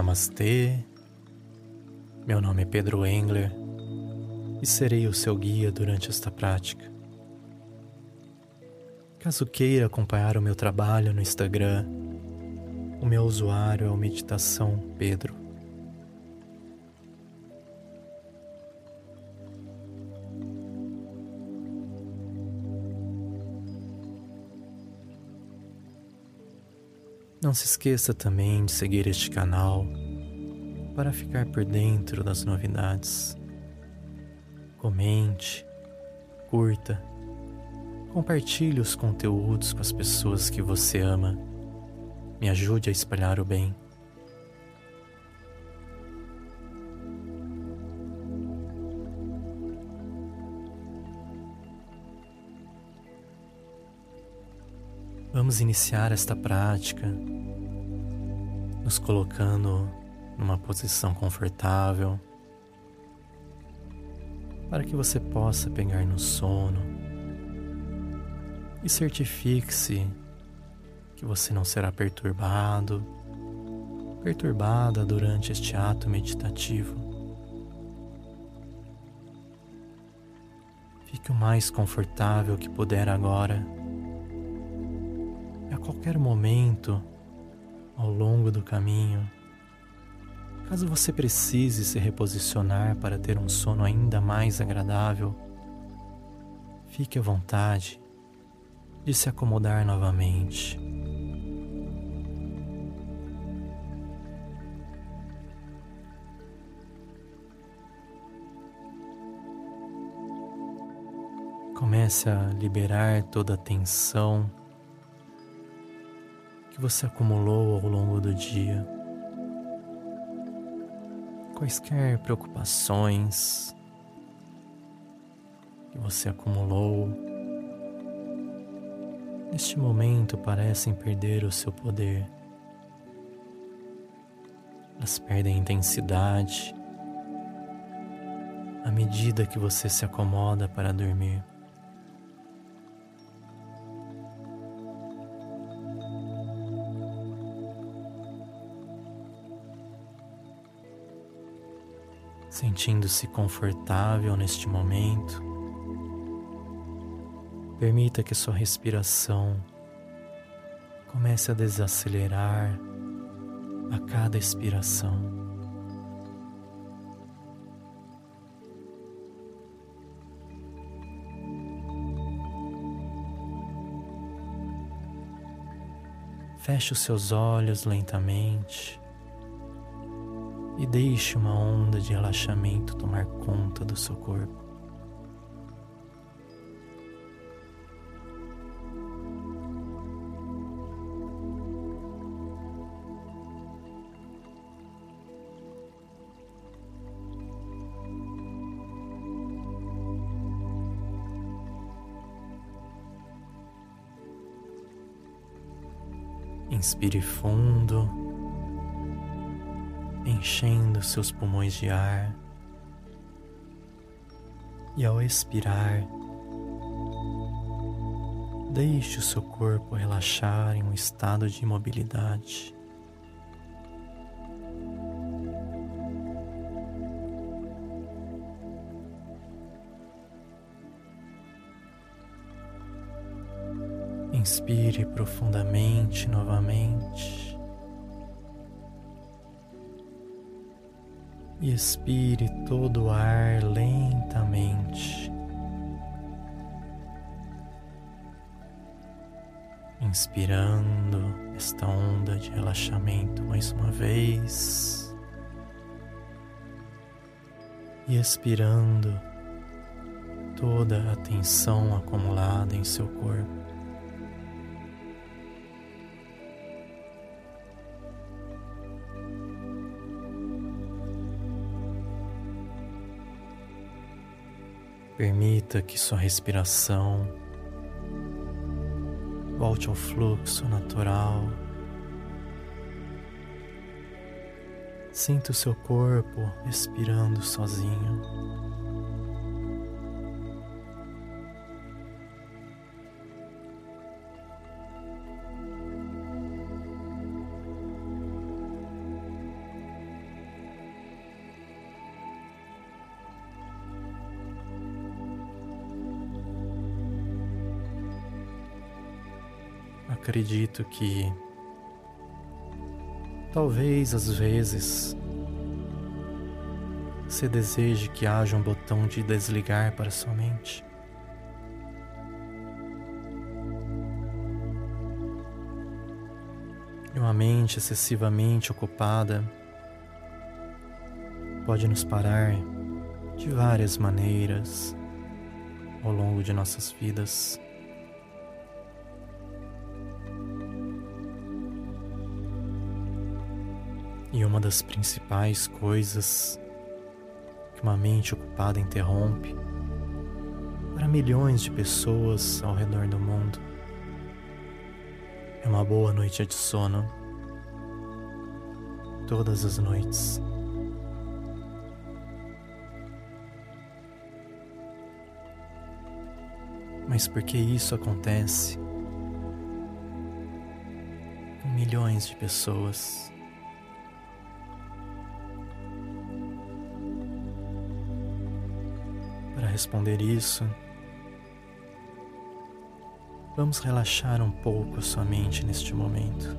Namastê, meu nome é Pedro Engler e serei o seu guia durante esta prática. Caso queira acompanhar o meu trabalho no Instagram, o meu usuário é o Meditação Pedro. Não se esqueça também de seguir este canal para ficar por dentro das novidades. Comente, curta, compartilhe os conteúdos com as pessoas que você ama. Me ajude a espalhar o bem. Vamos iniciar esta prática nos colocando numa posição confortável para que você possa pegar no sono e certifique-se que você não será perturbado, perturbada durante este ato meditativo. Fique o mais confortável que puder agora qualquer momento ao longo do caminho, caso você precise se reposicionar para ter um sono ainda mais agradável, fique à vontade de se acomodar novamente. Comece a liberar toda a tensão que você acumulou ao longo do dia. Quaisquer preocupações que você acumulou, neste momento parecem perder o seu poder. Elas perdem intensidade à medida que você se acomoda para dormir. Sentindo-se confortável neste momento. Permita que sua respiração comece a desacelerar a cada expiração. Feche os seus olhos lentamente e deixe uma onda de relaxamento tomar conta do seu corpo. Inspire fundo enchendo seus pulmões de ar. E ao expirar, deixe o seu corpo relaxar em um estado de imobilidade. Inspire profundamente novamente. E expire todo o ar lentamente. Inspirando esta onda de relaxamento mais uma vez e expirando toda a tensão acumulada em seu corpo. Permita que sua respiração volte ao fluxo natural. Sinta o seu corpo respirando sozinho. Acredito que talvez às vezes você deseje que haja um botão de desligar para sua mente. E uma mente excessivamente ocupada pode nos parar de várias maneiras ao longo de nossas vidas. Uma das principais coisas que uma mente ocupada interrompe para milhões de pessoas ao redor do mundo é uma boa noite de sono todas as noites. Mas por que isso acontece com milhões de pessoas? Responder isso, vamos relaxar um pouco sua mente neste momento.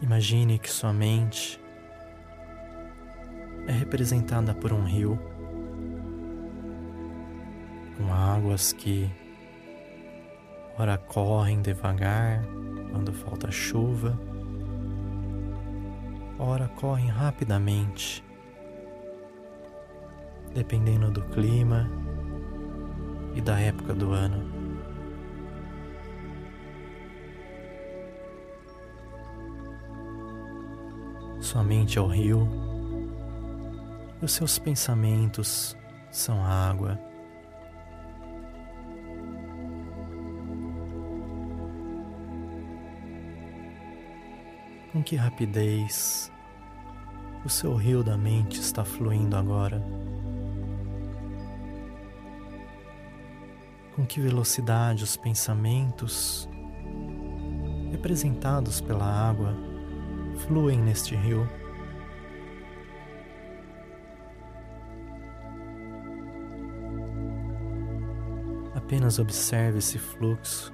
Imagine que sua mente é representada por um rio com águas que ora correm devagar quando falta chuva, ora correm rapidamente, dependendo do clima e da época do ano. Sua mente é o rio e os seus pensamentos são a água. Com que rapidez o seu rio da mente está fluindo agora? Com que velocidade os pensamentos, representados pela água, fluem neste rio. Apenas observe esse fluxo,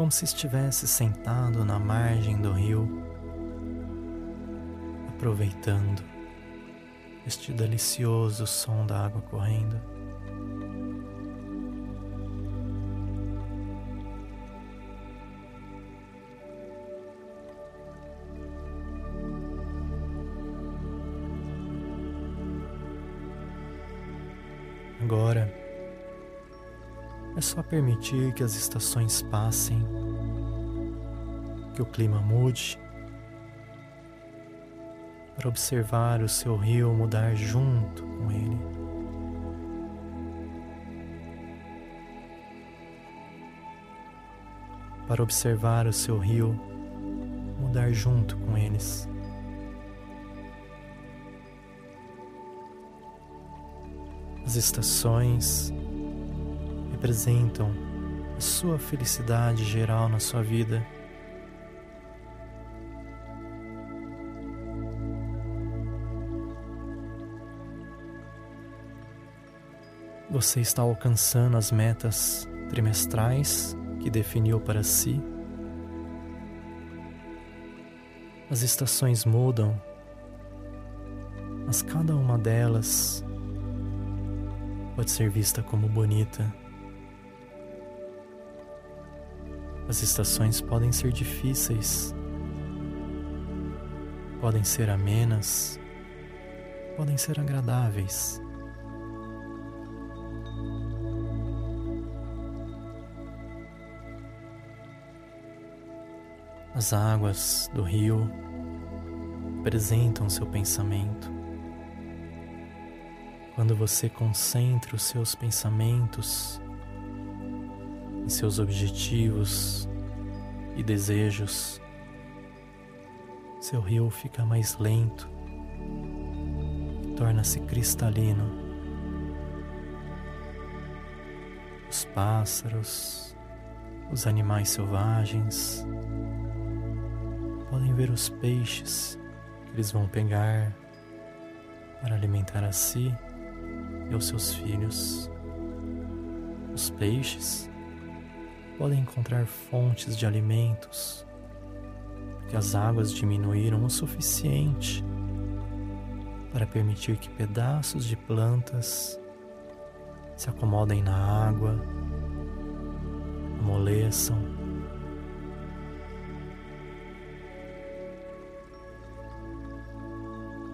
como se estivesse sentado na margem do rio, aproveitando este delicioso som da água correndo. Só permitir que as estações passem, que o clima mude, para observar o seu rio mudar junto com ele. Para observar o seu rio mudar junto com eles. As estações representam a sua felicidade geral na sua vida. Você está alcançando as metas trimestrais que definiu para si? As estações mudam, mas cada uma delas pode ser vista como bonita. As estações podem ser difíceis, podem ser amenas, podem ser agradáveis. As águas do rio apresentam seu pensamento. Quando você concentra os seus pensamentos seus objetivos e desejos, seu rio fica mais lento, torna-se cristalino. Os pássaros, os animais selvagens podem ver os peixes que eles vão pegar para alimentar a si e aos seus filhos. Os peixes podem encontrar fontes de alimentos, porque as águas diminuíram o suficiente para permitir que pedaços de plantas se acomodem na água, amoleçam.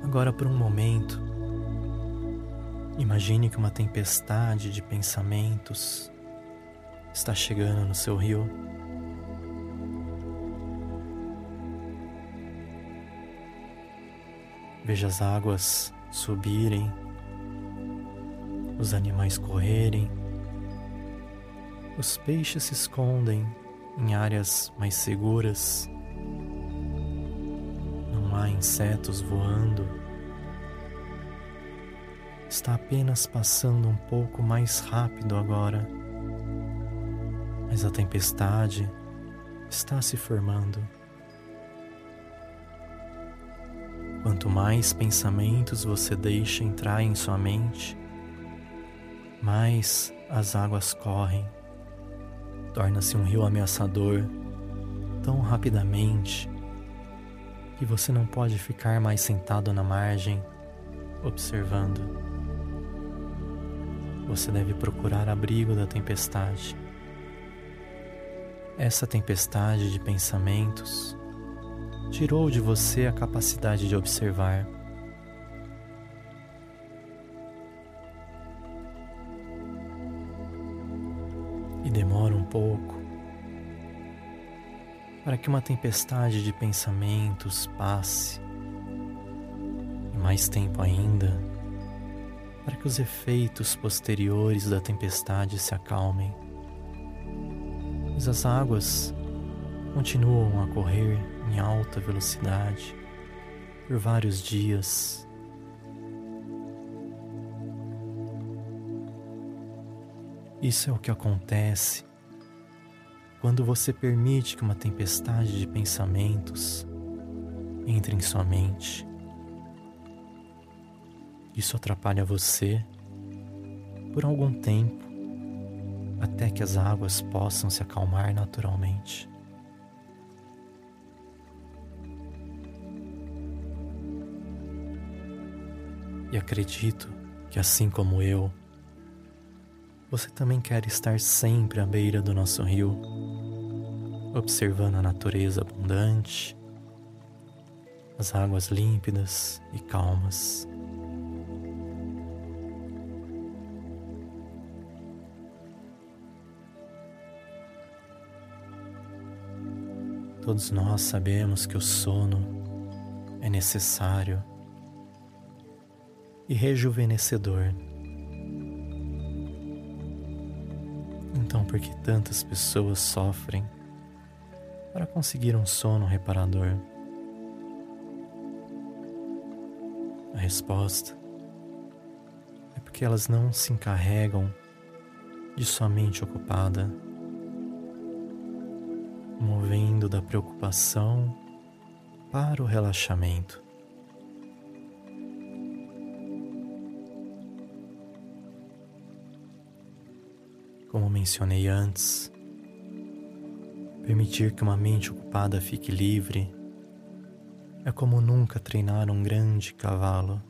Agora, por um momento, imagine que uma tempestade de pensamentos está chegando no seu rio. Veja as águas subirem, os animais correrem, os peixes se escondem em áreas mais seguras, não há insetos voando, está apenas passando um pouco mais rápido agora mas a tempestade está se formando. Quanto mais pensamentos você deixa entrar em sua mente, mais as águas correm. Torna-se um rio ameaçador tão rapidamente que você não pode ficar mais sentado na margem observando. Você deve procurar abrigo da tempestade. Essa tempestade de pensamentos tirou de você a capacidade de observar. E demora um pouco para que uma tempestade de pensamentos passe, e mais tempo ainda para que os efeitos posteriores da tempestade se acalmem mas as águas continuam a correr em alta velocidade por vários dias. Isso é o que acontece quando você permite que uma tempestade de pensamentos entre em sua mente. Isso atrapalha você por algum tempo até que as águas possam se acalmar naturalmente. E acredito que, assim como eu, você também quer estar sempre à beira do nosso rio, observando a natureza abundante, as águas límpidas e calmas. Todos nós sabemos que o sono é necessário e rejuvenescedor. Então, por que tantas pessoas sofrem para conseguir um sono reparador? A resposta é porque elas não se encarregam de sua mente ocupada movendo da preocupação para o relaxamento. Como mencionei antes, permitir que uma mente ocupada fique livre é como nunca treinar um grande cavalo.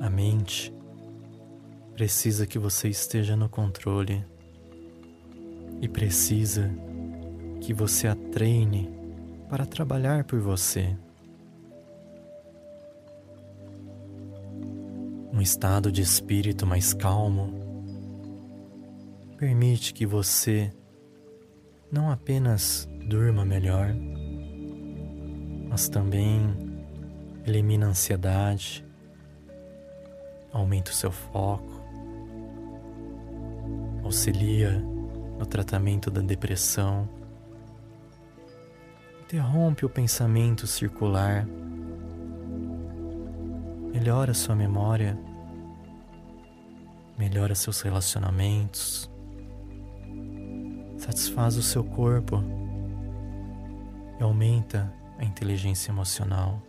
A mente precisa que você esteja no controle e precisa que você a treine para trabalhar por você. Um estado de espírito mais calmo permite que você não apenas durma melhor, mas também elimina a ansiedade, aumenta o seu foco, auxilia no tratamento da depressão, interrompe o pensamento circular, melhora sua memória, melhora seus relacionamentos, satisfaz o seu corpo. E aumenta a inteligência emocional.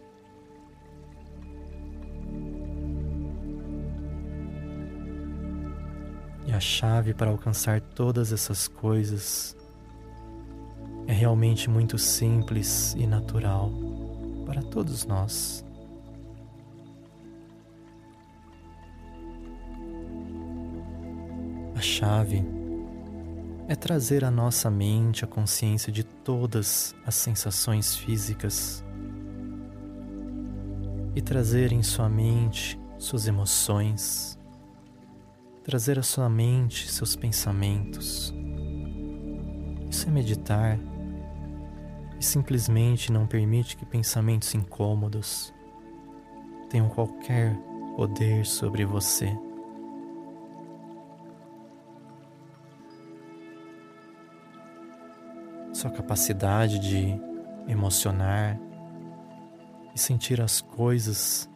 Chave para alcançar todas essas coisas é realmente muito simples e natural para todos nós. A chave é trazer à nossa mente a consciência de todas as sensações físicas e trazer em sua mente suas emoções, trazer à sua mente seus pensamentos. Isso é meditar e simplesmente não permite que pensamentos incômodos tenham qualquer poder sobre você. Sua capacidade de emocionar e sentir as coisas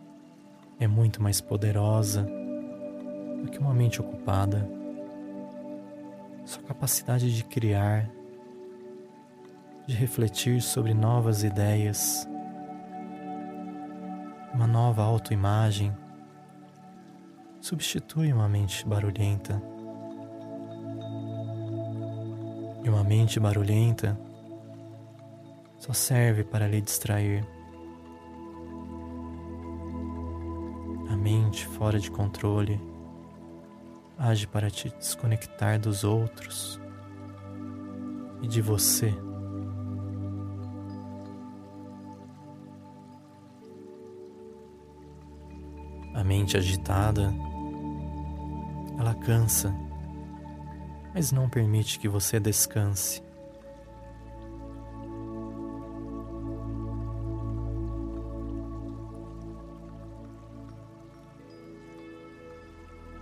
é muito mais poderosa do que uma mente ocupada. Sua capacidade de criar de refletir sobre novas ideias, uma nova autoimagem, substitui uma mente barulhenta. E uma mente barulhenta só serve para lhe distrair. A mente fora de controle age para te desconectar dos outros e de você. A mente agitada, ela cansa, mas não permite que você descanse.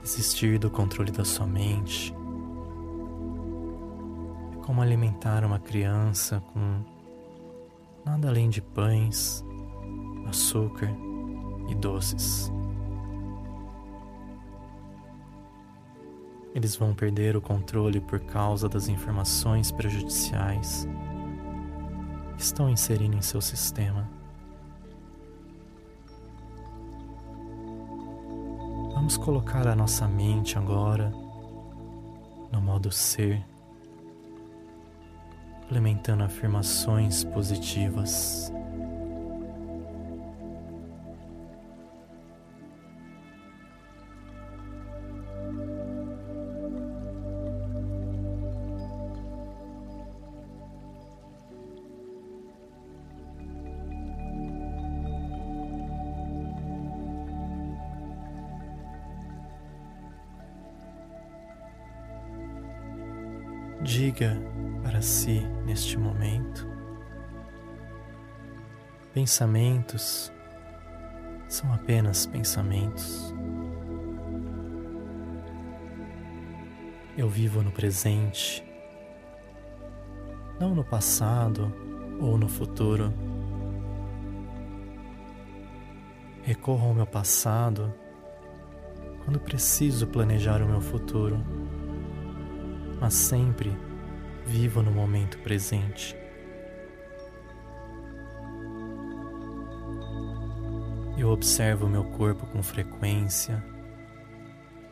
Desistir do controle da sua mente é como alimentar uma criança com nada além de pães, açúcar e doces. Eles vão perder o controle por causa das informações prejudiciais que estão inserindo em seu sistema. Vamos colocar a nossa mente agora no modo ser, implementando afirmações positivas. Diga para si neste momento: pensamentos são apenas pensamentos. Eu vivo no presente, não no passado ou no futuro. Recorro ao meu passado quando preciso planejar o meu futuro mas sempre vivo no momento presente. Eu observo meu corpo com frequência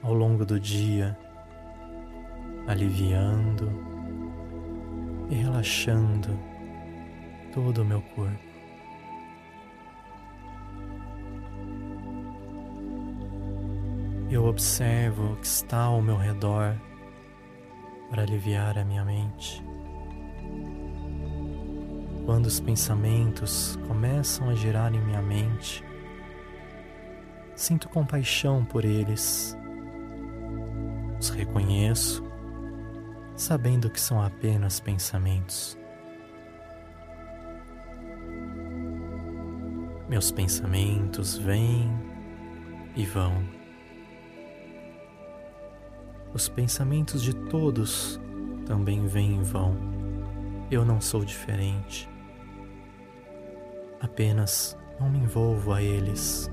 ao longo do dia, aliviando e relaxando todo o meu corpo. Eu observo o que está ao meu redor para aliviar a minha mente. Quando os pensamentos começam a girar em minha mente, sinto compaixão por eles. Os reconheço, sabendo que são apenas pensamentos. Meus pensamentos vêm e vão. Os pensamentos de todos também vêm e vão. Eu não sou diferente. Apenas não me envolvo a eles.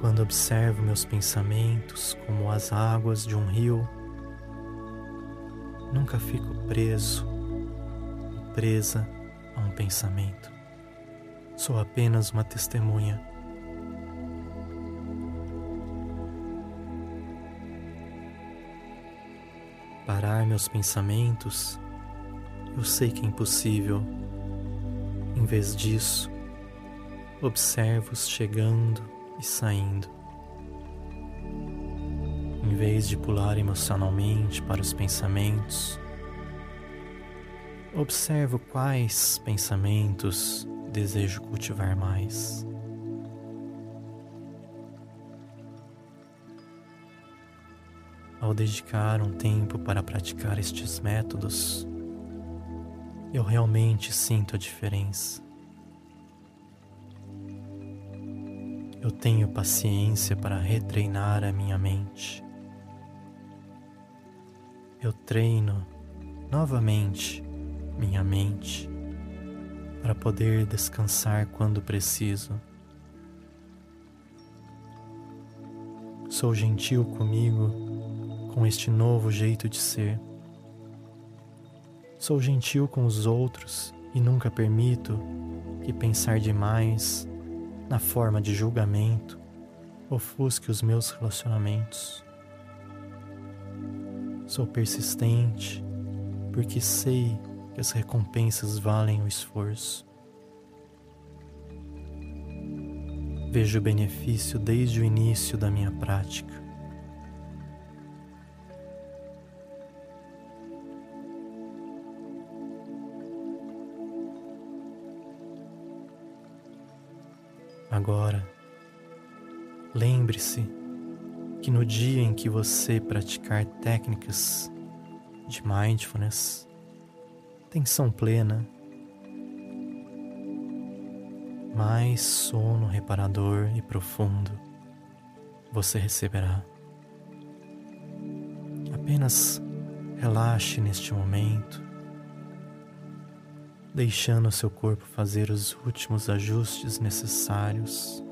Quando observo meus pensamentos como as águas de um rio Nunca fico preso, presa a um pensamento. Sou apenas uma testemunha. Parar meus pensamentos, eu sei que é impossível. Em vez disso, observo-os chegando e saindo. Em vez de pular emocionalmente para os pensamentos, observo quais pensamentos desejo cultivar mais. Ao dedicar um tempo para praticar estes métodos, eu realmente sinto a diferença. Eu tenho paciência para retreinar a minha mente. Eu treino novamente minha mente para poder descansar quando preciso. Sou gentil comigo com este novo jeito de ser. Sou gentil com os outros e nunca permito que pensar demais na forma de julgamento ofusque os meus relacionamentos. Sou persistente porque sei que as recompensas valem o esforço. Vejo o benefício desde o início da minha prática. Agora, lembre-se que no dia em que você praticar técnicas de mindfulness, tensão plena, mais sono reparador e profundo você receberá. Apenas relaxe neste momento deixando seu corpo fazer os últimos ajustes necessários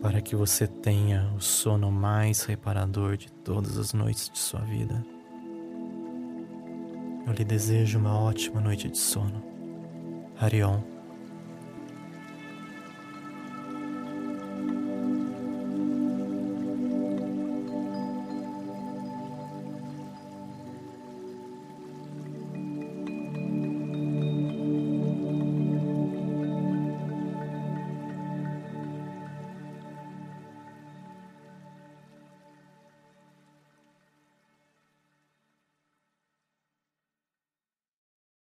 para que você tenha o sono mais reparador de todas as noites de sua vida. Eu lhe desejo uma ótima noite de sono. Harion.